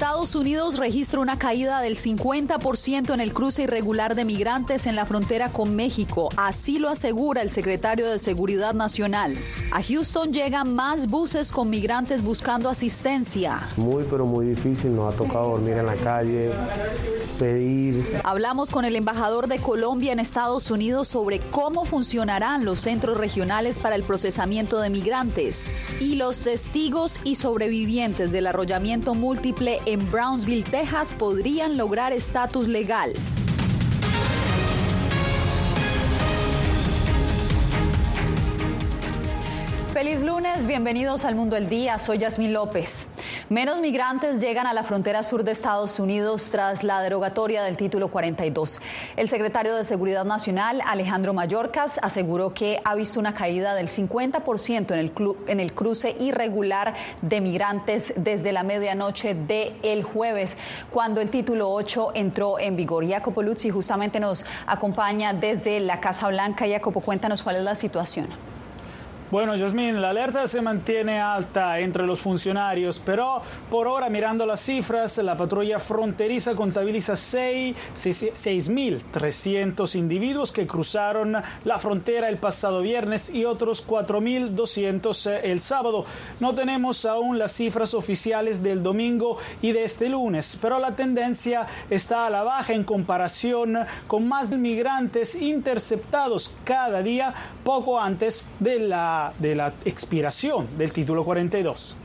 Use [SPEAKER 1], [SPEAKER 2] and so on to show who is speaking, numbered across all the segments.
[SPEAKER 1] Estados Unidos registra una caída del 50% en el cruce irregular de migrantes en la frontera con México. Así lo asegura el secretario de Seguridad Nacional. A Houston llegan más buses con migrantes buscando asistencia.
[SPEAKER 2] Muy, pero muy difícil. Nos ha tocado dormir en la calle, pedir.
[SPEAKER 1] Hablamos con el embajador de Colombia en Estados Unidos sobre cómo funcionarán los centros regionales para el procesamiento de migrantes y los testigos y sobrevivientes del arrollamiento múltiple en Brownsville, Texas, podrían lograr estatus legal. Feliz lunes, bienvenidos al Mundo del Día, soy Yasmín López. Menos migrantes llegan a la frontera sur de Estados Unidos tras la derogatoria del título 42. El secretario de Seguridad Nacional, Alejandro Mayorkas, aseguró que ha visto una caída del 50% en el, en el cruce irregular de migrantes desde la medianoche del el jueves, cuando el título 8 entró en vigor. Jacopo Luzzi justamente nos acompaña desde la Casa Blanca. Jacopo, cuéntanos cuál es la situación.
[SPEAKER 3] Bueno, Yasmín, la alerta se mantiene alta entre los funcionarios, pero por ahora, mirando las cifras, la patrulla fronteriza contabiliza 6.300 individuos que cruzaron la frontera el pasado viernes y otros 4.200 el sábado. No tenemos aún las cifras oficiales del domingo y de este lunes, pero la tendencia está a la baja en comparación con más migrantes interceptados cada día poco antes de la de la expiración del título 42.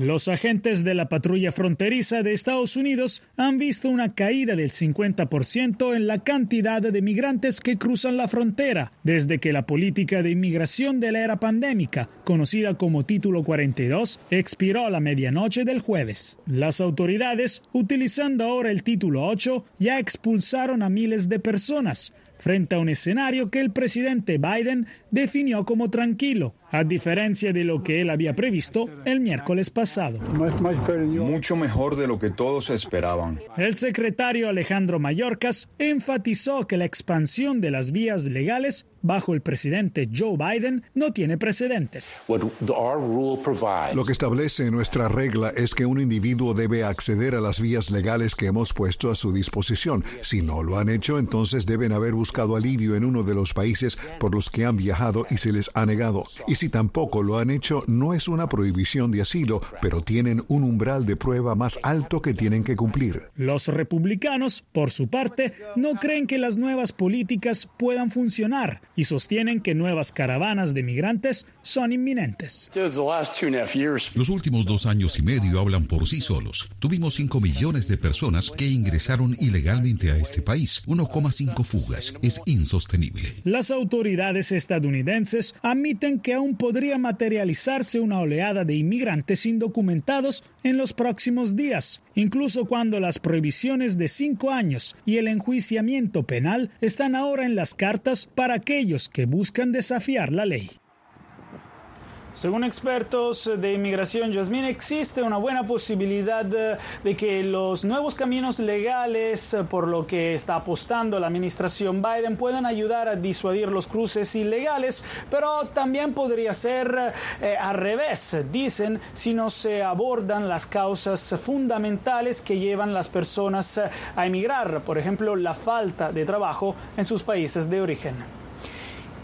[SPEAKER 3] Los agentes de la patrulla fronteriza de Estados Unidos han visto una caída del 50% en la cantidad de migrantes que cruzan la frontera desde que la política de inmigración de la era pandémica, conocida como Título 42, expiró a la medianoche del jueves. Las autoridades, utilizando ahora el Título 8, ya expulsaron a miles de personas, frente a un escenario que el presidente Biden definió como tranquilo, a diferencia de lo que él había previsto el miércoles pasado.
[SPEAKER 4] Mucho mejor de lo que todos esperaban.
[SPEAKER 3] El secretario Alejandro Mayorkas enfatizó que la expansión de las vías legales bajo el presidente Joe Biden no tiene precedentes.
[SPEAKER 5] Lo que establece nuestra regla es que un individuo debe acceder a las vías legales que hemos puesto a su disposición. Si no lo han hecho, entonces deben haber buscado alivio en uno de los países por los que han viajado y se les ha negado. Y si tampoco lo han hecho, no es una prohibición de asilo, pero tienen un umbral de prueba más alto que tienen que cumplir.
[SPEAKER 3] Los republicanos, por su parte, no creen que las nuevas políticas puedan funcionar y sostienen que nuevas caravanas de migrantes son inminentes.
[SPEAKER 6] Los últimos dos años y medio hablan por sí solos. Tuvimos 5 millones de personas que ingresaron ilegalmente a este país, 1,5 fugas. Es insostenible.
[SPEAKER 3] Las autoridades estadounidenses admiten que aún podría materializarse una oleada de inmigrantes indocumentados en los próximos días, incluso cuando las prohibiciones de cinco años y el enjuiciamiento penal están ahora en las cartas para aquellos que buscan desafiar la ley. Según expertos de inmigración, Yasmín, existe una buena posibilidad de que los nuevos caminos legales por lo que está apostando la administración Biden puedan ayudar a disuadir los cruces ilegales, pero también podría ser eh, al revés, dicen, si no se abordan las causas fundamentales que llevan las personas a emigrar, por ejemplo, la falta de trabajo en sus países de origen.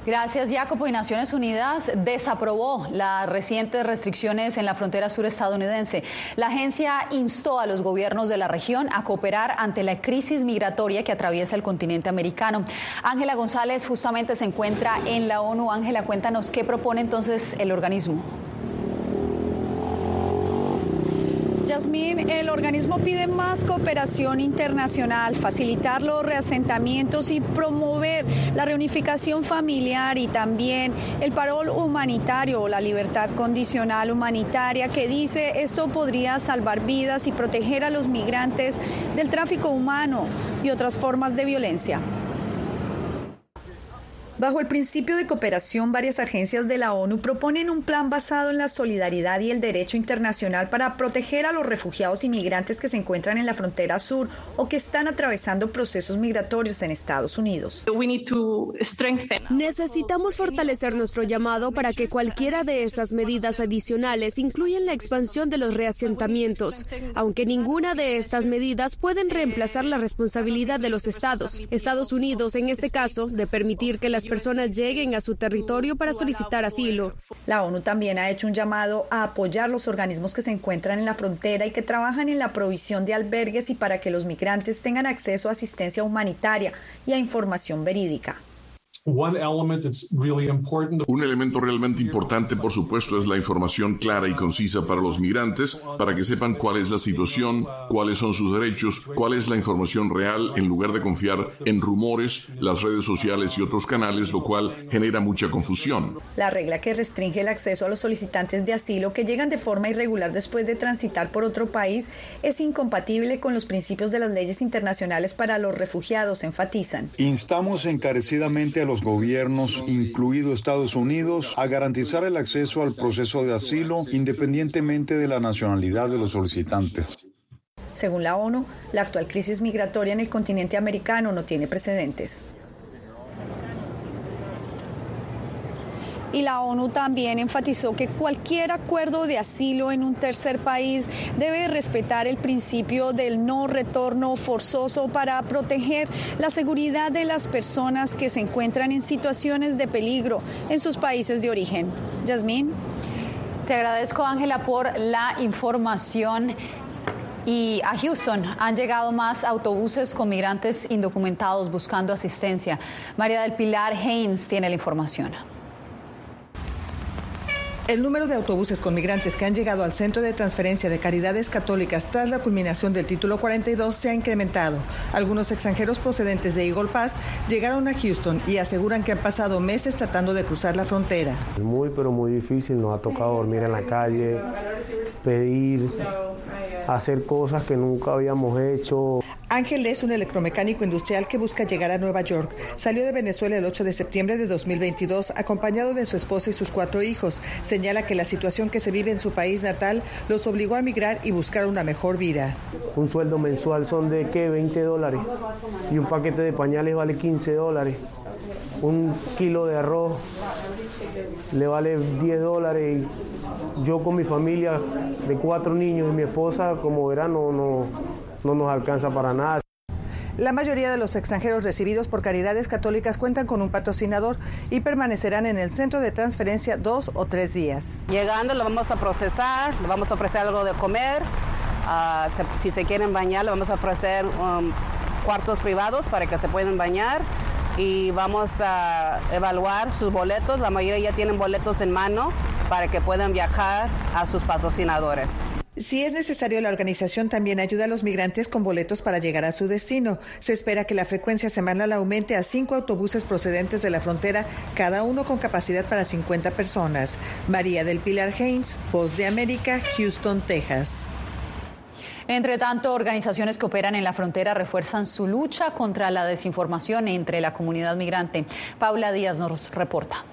[SPEAKER 1] Gracias, Jacopo. Y Naciones Unidas desaprobó las recientes restricciones en la frontera sur estadounidense. La agencia instó a los gobiernos de la región a cooperar ante la crisis migratoria que atraviesa el continente americano. Ángela González justamente se encuentra en la ONU. Ángela, cuéntanos qué propone entonces el organismo.
[SPEAKER 7] Yasmín, el organismo pide más cooperación internacional, facilitar los reasentamientos y promover la reunificación familiar y también el parol humanitario o la libertad condicional humanitaria que dice esto podría salvar vidas y proteger a los migrantes del tráfico humano y otras formas de violencia. Bajo el principio de cooperación, varias agencias de la ONU proponen un plan basado en la solidaridad y el derecho internacional para proteger a los refugiados y migrantes que se encuentran en la frontera sur o que están atravesando procesos migratorios en Estados Unidos.
[SPEAKER 8] Necesitamos fortalecer nuestro llamado para que cualquiera de esas medidas adicionales incluyan la expansión de los reasentamientos, aunque ninguna de estas medidas pueden reemplazar la responsabilidad de los estados, Estados Unidos en este caso, de permitir que las personas lleguen a su territorio para solicitar asilo.
[SPEAKER 7] La ONU también ha hecho un llamado a apoyar los organismos que se encuentran en la frontera y que trabajan en la provisión de albergues y para que los migrantes tengan acceso a asistencia humanitaria y a información verídica.
[SPEAKER 9] Un elemento realmente importante, por supuesto, es la información clara y concisa para los migrantes, para que sepan cuál es la situación, cuáles son sus derechos, cuál es la información real, en lugar de confiar en rumores, las redes sociales y otros canales, lo cual genera mucha confusión.
[SPEAKER 7] La regla que restringe el acceso a los solicitantes de asilo que llegan de forma irregular después de transitar por otro país es incompatible con los principios de las leyes internacionales para los refugiados, enfatizan.
[SPEAKER 4] Instamos encarecidamente a los gobiernos, incluido Estados Unidos, a garantizar el acceso al proceso de asilo independientemente de la nacionalidad de los solicitantes.
[SPEAKER 7] Según la ONU, la actual crisis migratoria en el continente americano no tiene precedentes. Y la ONU también enfatizó que cualquier acuerdo de asilo en un tercer país debe respetar el principio del no retorno forzoso para proteger la seguridad de las personas que se encuentran en situaciones de peligro en sus países de origen. Yasmín.
[SPEAKER 1] Te agradezco, Ángela, por la información. Y a Houston han llegado más autobuses con migrantes indocumentados buscando asistencia. María del Pilar Haynes tiene la información.
[SPEAKER 10] El número de autobuses con migrantes que han llegado al Centro de Transferencia de Caridades Católicas tras la culminación del título 42 se ha incrementado. Algunos extranjeros procedentes de Eagle Pass llegaron a Houston y aseguran que han pasado meses tratando de cruzar la frontera.
[SPEAKER 2] Muy, pero muy difícil. Nos ha tocado dormir en la calle, pedir, hacer cosas que nunca habíamos hecho.
[SPEAKER 10] Ángel es un electromecánico industrial que busca llegar a Nueva York. Salió de Venezuela el 8 de septiembre de 2022 acompañado de su esposa y sus cuatro hijos. Señala que la situación que se vive en su país natal los obligó a emigrar y buscar una mejor vida.
[SPEAKER 2] Un sueldo mensual son de qué? 20 dólares. Y un paquete de pañales vale 15 dólares. Un kilo de arroz le vale 10 dólares. Y yo con mi familia de cuatro niños y mi esposa, como verán, no, no no nos alcanza para nada.
[SPEAKER 10] La mayoría de los extranjeros recibidos por caridades católicas cuentan con un patrocinador y permanecerán en el centro de transferencia dos o tres días.
[SPEAKER 11] Llegando lo vamos a procesar, le vamos a ofrecer algo de comer, ah, si se quieren bañar le vamos a ofrecer um, cuartos privados para que se puedan bañar y vamos a evaluar sus boletos, la mayoría ya tienen boletos en mano para que puedan viajar a sus patrocinadores.
[SPEAKER 10] Si es necesario, la organización también ayuda a los migrantes con boletos para llegar a su destino. Se espera que la frecuencia semanal aumente a cinco autobuses procedentes de la frontera, cada uno con capacidad para 50 personas. María del Pilar Haynes, Voz de América, Houston, Texas.
[SPEAKER 1] Entre tanto, organizaciones que operan en la frontera refuerzan su lucha contra la desinformación entre la comunidad migrante. Paula Díaz nos reporta.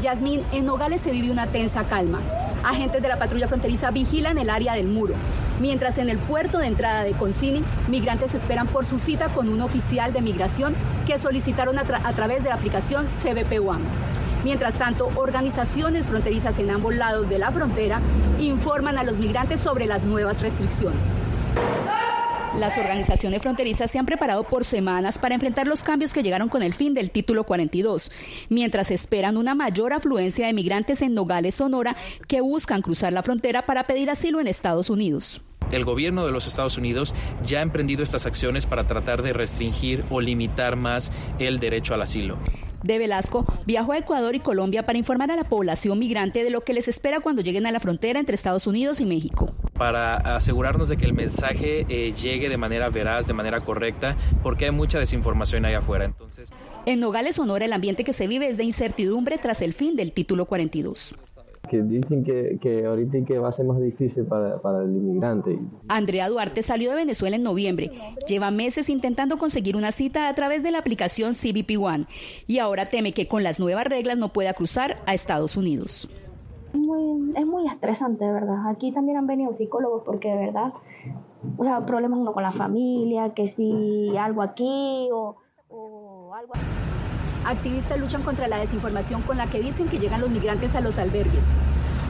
[SPEAKER 12] Yasmín, en Nogales se vive una tensa calma. Agentes de la patrulla fronteriza vigilan el área del muro, mientras en el puerto de entrada de Concini, migrantes esperan por su cita con un oficial de migración que solicitaron a, través de la aplicación CBP One. Mientras tanto, organizaciones fronterizas en ambos lados de la frontera informan a los migrantes sobre las nuevas restricciones. Las organizaciones fronterizas se han preparado por semanas para enfrentar los cambios que llegaron con el fin del título 42, mientras esperan una mayor afluencia de migrantes en Nogales, Sonora, que buscan cruzar la frontera para pedir asilo en Estados Unidos
[SPEAKER 13] el gobierno de los Estados Unidos ya ha emprendido estas acciones para tratar de restringir o limitar más el derecho al asilo.
[SPEAKER 12] De Velasco viajó a Ecuador y Colombia para informar a la población migrante de lo que les espera cuando lleguen a la frontera entre Estados Unidos y México
[SPEAKER 13] para asegurarnos de que el mensaje eh, llegue de manera veraz, de manera correcta, porque hay mucha desinformación ahí afuera. Entonces,
[SPEAKER 12] en Nogales, Sonora, el ambiente que se vive es de incertidumbre tras el fin del título 42.
[SPEAKER 14] Que dicen que, que ahorita que va a ser más difícil para, para el inmigrante.
[SPEAKER 12] Andrea Duarte salió de Venezuela en noviembre. Lleva meses intentando conseguir una cita a través de la aplicación CBP One y ahora teme que con las nuevas reglas no pueda cruzar a Estados Unidos.
[SPEAKER 15] Muy, es muy estresante, de verdad. Aquí también han venido psicólogos porque de verdad, o sea, problemas uno con la familia, que si algo aquí o, o algo
[SPEAKER 12] Activistas luchan contra la desinformación con la que dicen que llegan los migrantes a los albergues.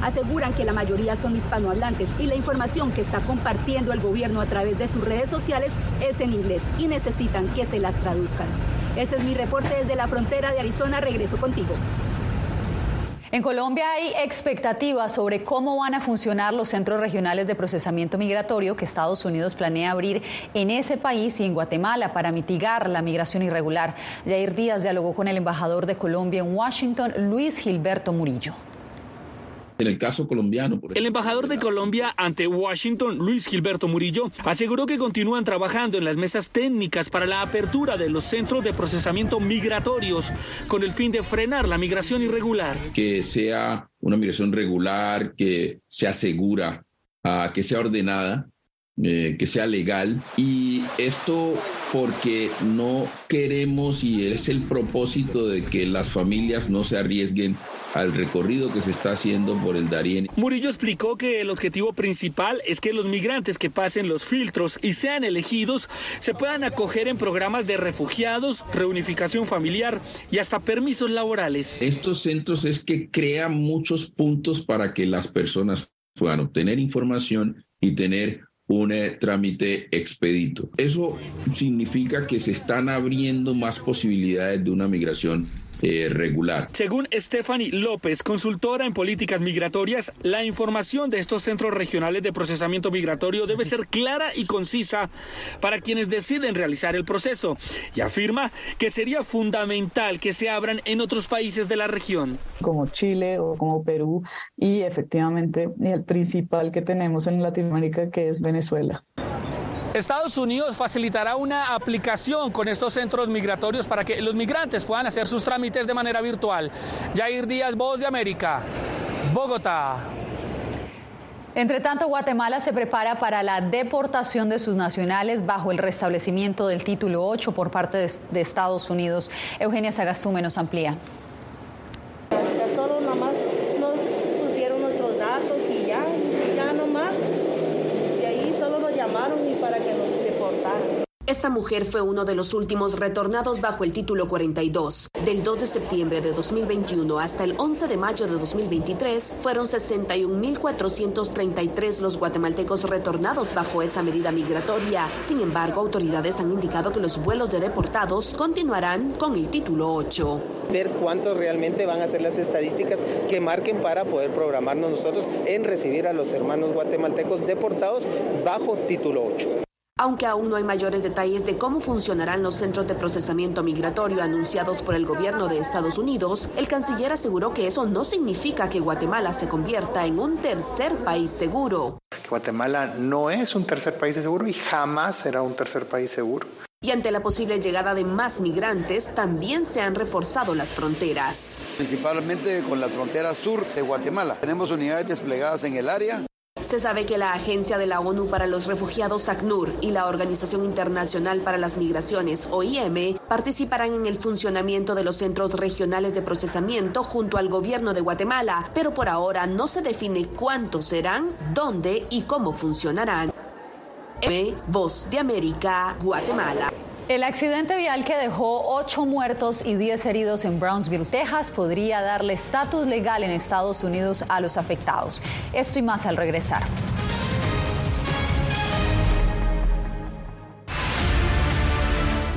[SPEAKER 12] Aseguran que la mayoría son hispanohablantes y la información que está compartiendo el gobierno a través de sus redes sociales es en inglés y necesitan que se las traduzcan. Ese es mi reporte desde la frontera de Arizona. Regreso contigo.
[SPEAKER 1] En Colombia hay expectativas sobre cómo van a funcionar los centros regionales de procesamiento migratorio que Estados Unidos planea abrir en ese país y en Guatemala para mitigar la migración irregular. Jair Díaz dialogó con el embajador de Colombia en Washington, Luis Gilberto Murillo.
[SPEAKER 16] En el caso colombiano,
[SPEAKER 17] el embajador de Colombia ante Washington, Luis Gilberto Murillo, aseguró que continúan trabajando en las mesas técnicas para la apertura de los centros de procesamiento migratorios con el fin de frenar la migración irregular.
[SPEAKER 16] Que sea una migración regular, que sea segura, uh, que sea ordenada. Eh, que sea legal y esto porque no queremos y es el propósito de que las familias no se arriesguen al recorrido que se está haciendo por el Darién.
[SPEAKER 17] Murillo explicó que el objetivo principal es que los migrantes que pasen los filtros y sean elegidos se puedan acoger en programas de refugiados, reunificación familiar y hasta permisos laborales.
[SPEAKER 16] Estos centros es que crean muchos puntos para que las personas puedan obtener información y tener un eh, trámite expedito. Eso significa que se están abriendo más posibilidades de una migración eh, regular.
[SPEAKER 17] Según Stephanie López, consultora en políticas migratorias, la información de estos centros regionales de procesamiento migratorio debe ser clara y concisa para quienes deciden realizar el proceso y afirma que sería fundamental que se abran en otros países de la región.
[SPEAKER 18] Como Chile o como Perú y efectivamente el principal que tenemos en Latinoamérica que es Venezuela.
[SPEAKER 17] Estados Unidos facilitará una aplicación con estos centros migratorios para que los migrantes puedan hacer sus trámites de manera virtual. Jair Díaz, Voz de América, Bogotá.
[SPEAKER 1] Entre tanto, Guatemala se prepara para la deportación de sus nacionales bajo el restablecimiento del título 8 por parte de, Estados Unidos. Eugenia Sagastume nos amplía.
[SPEAKER 15] Solo nomás nos pusieron nuestros datos y ya, ya nomás. De ahí solo nos llamaron y para que nos deportaran.
[SPEAKER 8] Esta mujer fue uno de los últimos retornados bajo el título 42. Del 2 de septiembre de 2021 hasta el 11 de mayo de 2023, fueron 61.433 los guatemaltecos retornados bajo esa medida migratoria. Sin embargo, autoridades han indicado que los vuelos de deportados continuarán con el título 8.
[SPEAKER 19] Ver cuántos realmente van a ser las estadísticas que marquen para poder programarnos nosotros en recibir a los hermanos guatemaltecos deportados bajo título 8.
[SPEAKER 8] Aunque aún no hay mayores detalles de cómo funcionarán los centros de procesamiento migratorio anunciados por el gobierno de Estados Unidos, el canciller aseguró que eso no significa que Guatemala se convierta en un tercer país seguro.
[SPEAKER 20] Guatemala no es un tercer país seguro y jamás será un tercer país seguro.
[SPEAKER 8] Y ante la posible llegada de más migrantes, también se han reforzado las fronteras.
[SPEAKER 21] Principalmente con la frontera sur de Guatemala. Tenemos unidades desplegadas en el área.
[SPEAKER 8] Se sabe que la Agencia de la ONU para los Refugiados, ACNUR, y la Organización Internacional para las Migraciones, OIM, participarán en el funcionamiento de los centros regionales de procesamiento junto al gobierno de Guatemala, pero por ahora no se define cuántos serán, dónde y cómo funcionarán. M, Voz de América, Guatemala.
[SPEAKER 1] El accidente vial que dejó ocho muertos y 10 heridos en Brownsville, Texas, podría darle estatus legal en Estados Unidos a los afectados. Esto y más al regresar.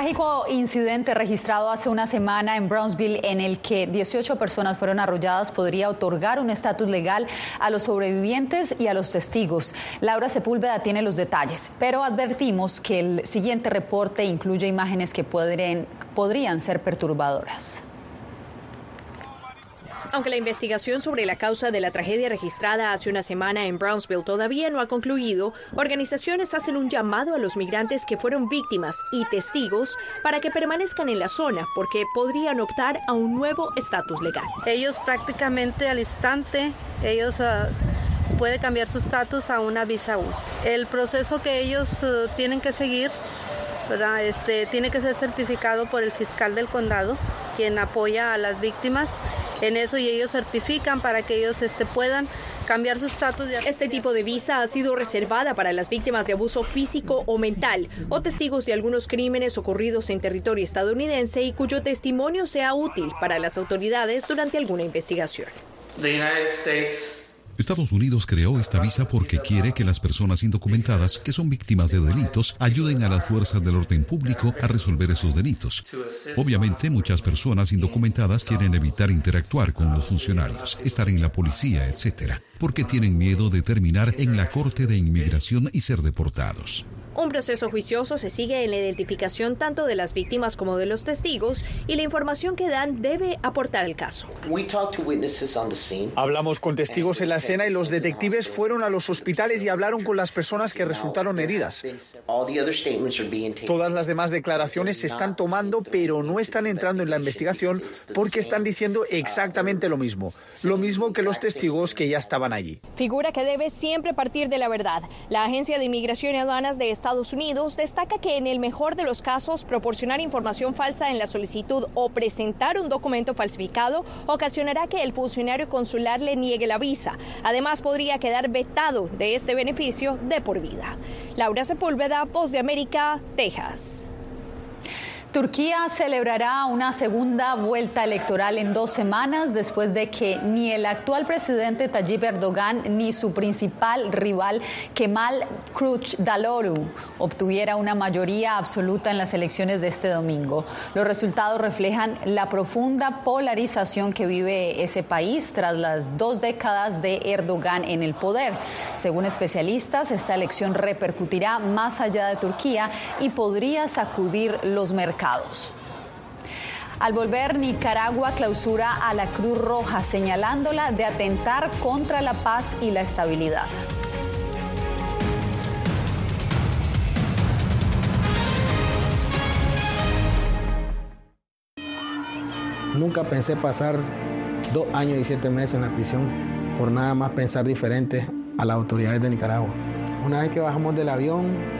[SPEAKER 1] Trágico incidente registrado hace una semana en Brownsville en el que 18 personas fueron arrolladas podría otorgar un estatus legal a los sobrevivientes y a los testigos. Laura Sepúlveda tiene los detalles, pero advertimos que el siguiente reporte incluye imágenes que podrían, podrían ser perturbadoras.
[SPEAKER 22] Aunque la investigación sobre la causa de la tragedia registrada hace una semana en Brownsville todavía no ha concluido, organizaciones hacen un llamado a los migrantes que fueron víctimas y testigos para que permanezcan en la zona porque podrían optar a un nuevo estatus legal.
[SPEAKER 23] Ellos prácticamente al instante, ellos uh, puede cambiar su estatus a una visa U. El proceso que ellos uh, tienen que seguir ¿verdad? Este, tiene que ser certificado por el fiscal del condado, quien apoya a las víctimas en eso y ellos certifican para que ellos este, puedan cambiar su estatus.
[SPEAKER 22] Este tipo de visa ha sido reservada para las víctimas de abuso físico o mental o testigos de algunos crímenes ocurridos en territorio estadounidense y cuyo testimonio sea útil para las autoridades durante alguna investigación.
[SPEAKER 24] Estados Unidos creó esta visa porque quiere que las personas indocumentadas que son víctimas de delitos ayuden a las fuerzas del orden público a resolver esos delitos. Obviamente muchas personas indocumentadas quieren evitar interactuar con los funcionarios, estar en la policía, etc., porque tienen miedo de terminar en la Corte de Inmigración y ser deportados.
[SPEAKER 22] Un proceso juicioso se sigue en la identificación tanto de las víctimas como de los testigos y la información que dan debe aportar al caso.
[SPEAKER 25] Hablamos con testigos en la escena y los detectives fueron a los hospitales y hablaron con las personas que resultaron heridas. Todas las demás declaraciones se están tomando, pero no están entrando en la investigación porque están diciendo exactamente lo mismo, lo mismo que los testigos que ya estaban allí.
[SPEAKER 22] Figura que debe siempre partir de la verdad. La Agencia de Inmigración y Aduanas de Estados Unidos destaca que en el mejor de los casos proporcionar información falsa en la solicitud o presentar un documento falsificado ocasionará que el funcionario consular le niegue la visa. Además, podría quedar vetado de este beneficio de por vida. Laura Sepúlveda, Voz de América, Texas.
[SPEAKER 1] Turquía celebrará una segunda vuelta electoral en dos semanas después de que ni el actual presidente Tayyip Erdogan ni su principal rival Kemal Kılıçdaroğlu obtuviera una mayoría absoluta en las elecciones de este domingo. Los resultados reflejan la profunda polarización que vive ese país tras las dos décadas de Erdogan en el poder. Según especialistas, esta elección repercutirá más allá de Turquía y podría sacudir los mercados. Al volver, Nicaragua clausura a la Cruz Roja, señalándola de atentar contra la paz y la estabilidad.
[SPEAKER 26] Nunca pensé pasar dos años y siete meses en la prisión por nada más pensar diferente a las autoridades de Nicaragua. Una vez que bajamos del avión,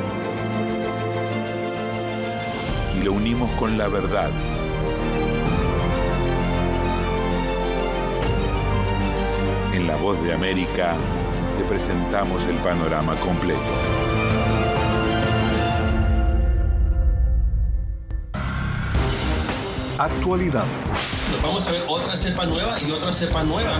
[SPEAKER 27] y lo unimos con la verdad. En La Voz de América te presentamos el panorama completo.
[SPEAKER 28] Actualidad.
[SPEAKER 29] Vamos a ver otra cepa nueva y otra cepa nueva.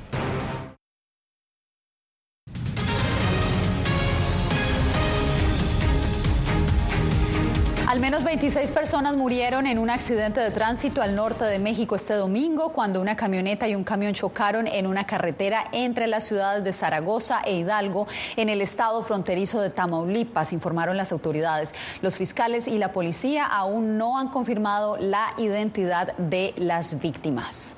[SPEAKER 1] 26 personas murieron en un accidente de tránsito al norte de México este domingo cuando una camioneta y un camión chocaron en una carretera entre las ciudades de Zaragoza e Hidalgo en el estado fronterizo de Tamaulipas, informaron las autoridades. Los fiscales y la policía aún no han confirmado la identidad de las víctimas.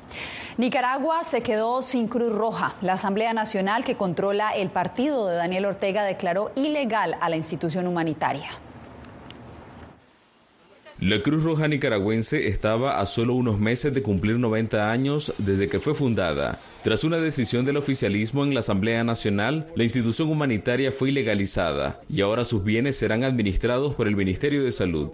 [SPEAKER 1] Nicaragua se quedó sin Cruz Roja. La Asamblea Nacional que controla el partido de Daniel Ortega declaró ilegal a la institución humanitaria.
[SPEAKER 30] La Cruz Roja Nicaragüense estaba a solo unos meses de cumplir 90 años desde que fue fundada. Tras una decisión del oficialismo en la Asamblea Nacional, la institución humanitaria fue ilegalizada y ahora sus bienes serán administrados por el Ministerio de Salud.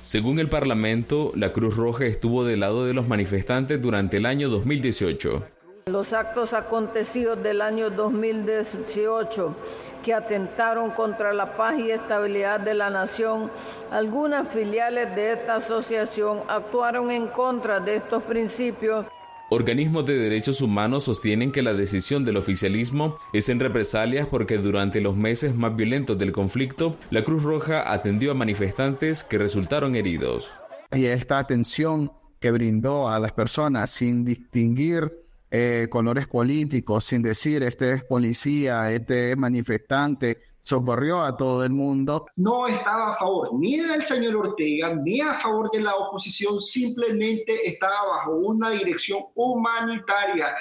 [SPEAKER 30] Según el Parlamento, la Cruz Roja estuvo del lado de los manifestantes durante el año 2018.
[SPEAKER 31] Los actos acontecidos del año 2018 que atentaron contra la paz y estabilidad de la nación, algunas filiales de esta asociación actuaron en contra de estos principios.
[SPEAKER 30] Organismos de derechos humanos sostienen que la decisión del oficialismo es en represalias porque durante los meses más violentos del conflicto, la Cruz Roja atendió a manifestantes que resultaron heridos.
[SPEAKER 32] Y esta atención que brindó a las personas sin distinguir eh, colores políticos, sin decir este es policía, este es manifestante, socorrió a todo el mundo.
[SPEAKER 33] No estaba a favor ni del señor Ortega, ni a favor de la oposición, simplemente estaba bajo una dirección humanitaria.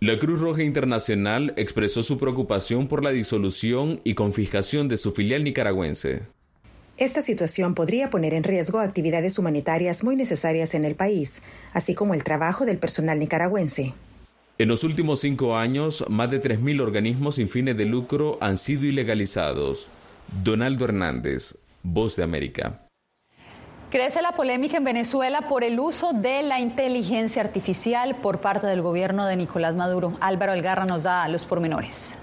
[SPEAKER 30] La Cruz Roja Internacional expresó su preocupación por la disolución y confiscación de su filial nicaragüense.
[SPEAKER 34] Esta situación podría poner en riesgo actividades humanitarias muy necesarias en el país, así como el trabajo del personal nicaragüense.
[SPEAKER 30] En los últimos cinco años, más de 3.000 organismos sin fines de lucro han sido ilegalizados. Donaldo Hernández, Voz de América.
[SPEAKER 1] Crece la polémica en Venezuela por el uso de la inteligencia artificial por parte del gobierno de Nicolás Maduro. Álvaro Algarra nos da los pormenores.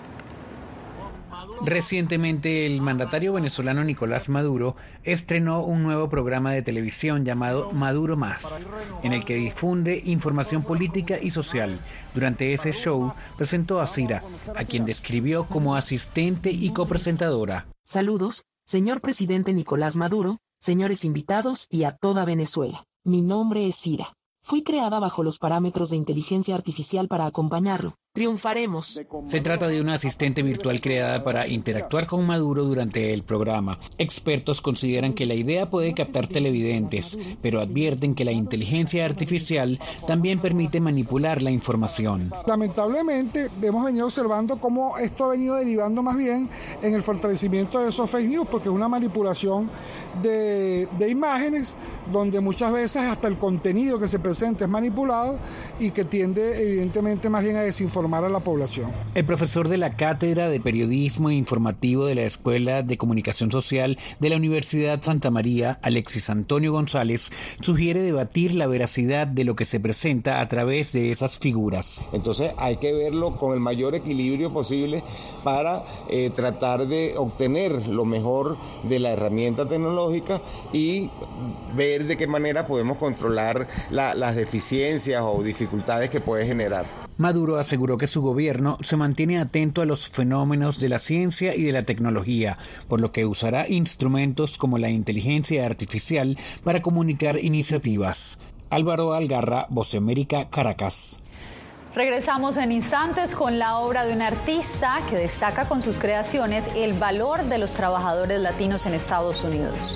[SPEAKER 35] Recientemente, el mandatario venezolano Nicolás Maduro estrenó un nuevo programa de televisión llamado Maduro Más, en el que difunde información política y social. Durante ese show presentó a Cira, a quien describió como asistente y copresentadora.
[SPEAKER 36] Saludos, señor presidente Nicolás Maduro, señores invitados y a toda Venezuela. Mi nombre es Cira. Fui creada bajo los parámetros de inteligencia artificial para acompañarlo. Triunfaremos.
[SPEAKER 35] Se trata de una asistente virtual creada para interactuar con Maduro durante el programa. Expertos consideran que la idea puede captar televidentes, pero advierten que la inteligencia artificial también permite manipular la información.
[SPEAKER 37] Lamentablemente, hemos venido observando cómo esto ha venido derivando más bien en el fortalecimiento de esos fake news, porque es una manipulación de, de imágenes donde muchas veces hasta el contenido que se presenta es manipulado y que tiende evidentemente más bien a desinformar informar a la población.
[SPEAKER 35] El profesor de la Cátedra de Periodismo e Informativo de la Escuela de Comunicación Social de la Universidad Santa María, Alexis Antonio González, sugiere debatir la veracidad de lo que se presenta a través de esas figuras.
[SPEAKER 38] Entonces hay que verlo con el mayor equilibrio posible para eh, tratar de obtener lo mejor de la herramienta tecnológica y ver de qué manera podemos controlar las deficiencias o dificultades que puede generar.
[SPEAKER 35] Maduro aseguró que su gobierno se mantiene atento a los fenómenos de la ciencia y de la tecnología, por lo que usará instrumentos como la inteligencia artificial para comunicar iniciativas. Álvaro Algarra, Voz América, Caracas.
[SPEAKER 1] Regresamos en instantes con la obra de un artista que destaca con sus creaciones el valor de los trabajadores latinos en Estados Unidos.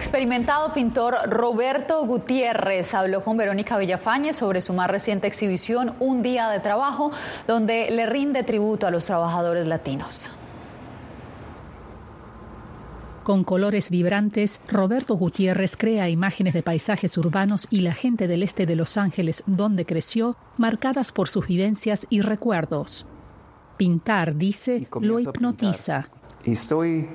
[SPEAKER 1] Experimentado pintor Roberto Gutiérrez habló con Verónica Villafañe sobre su más reciente exhibición, Un día de trabajo, donde le rinde tributo a los trabajadores latinos.
[SPEAKER 39] Con colores vibrantes, Roberto Gutiérrez crea imágenes de paisajes urbanos y la gente del este de Los Ángeles, donde creció, marcadas por sus vivencias y recuerdos. Pintar, dice, lo hipnotiza.
[SPEAKER 40] estoy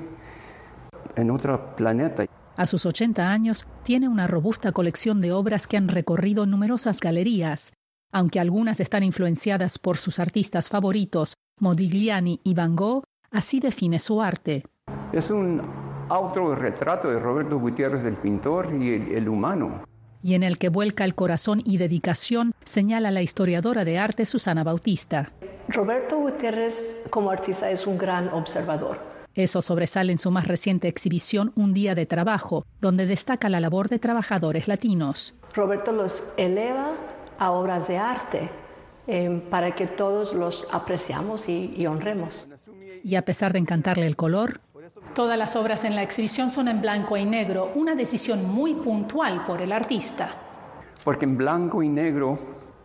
[SPEAKER 40] en otro planeta.
[SPEAKER 39] A sus 80 años, tiene una robusta colección de obras que han recorrido numerosas galerías, aunque algunas están influenciadas por sus artistas favoritos, Modigliani y Van Gogh, así define su arte.
[SPEAKER 40] Es un autorretrato de Roberto Gutiérrez, del pintor y el, humano.
[SPEAKER 39] Y en el que vuelca el corazón y dedicación, señala la historiadora de arte Susana Bautista.
[SPEAKER 41] Roberto Gutiérrez como artista es un gran observador
[SPEAKER 39] eso sobresale en su más reciente exhibición Un día de trabajo, donde destaca la labor de trabajadores latinos.
[SPEAKER 41] Roberto los eleva a obras de arte eh, para que todos los apreciamos y, honremos.
[SPEAKER 39] Y a pesar de encantarle el color, Todas las obras en la exhibición son en blanco y negro, una decisión muy puntual por el artista.
[SPEAKER 40] Porque en blanco y negro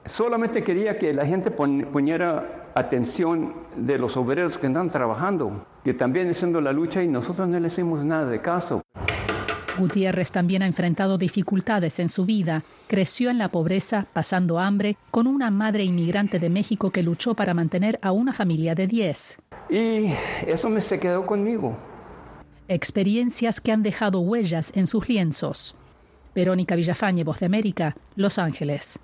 [SPEAKER 40] solamente quería que la gente poniera atención de los obreros que están trabajando, que también haciendo la lucha y nosotros no le hacemos nada de caso.
[SPEAKER 39] Gutiérrez también ha enfrentado dificultades en su vida. Creció en la pobreza, pasando hambre, con una madre inmigrante de México que luchó para mantener a una familia de 10.
[SPEAKER 40] Y eso me se quedó conmigo.
[SPEAKER 39] Experiencias que han dejado huellas en sus lienzos. Verónica Villafañe, Voz de América, Los Ángeles.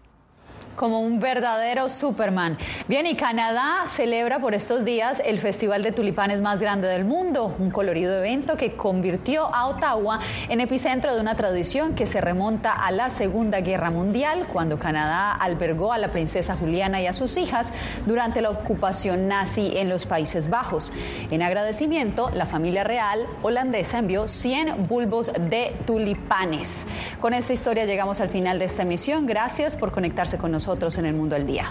[SPEAKER 1] Como un verdadero Superman. Bien, y Canadá celebra por estos días el Festival de Tulipanes más grande del mundo, un colorido evento que convirtió a Ottawa en epicentro de una tradición que se remonta a la Segunda Guerra Mundial, cuando Canadá albergó a la princesa Juliana y a sus hijas durante la ocupación nazi en los Países Bajos. En agradecimiento, la familia real holandesa envió 100 bulbos de tulipanes. Con esta historia llegamos al final de esta emisión. Gracias por conectarse con nosotros en el mundo del día.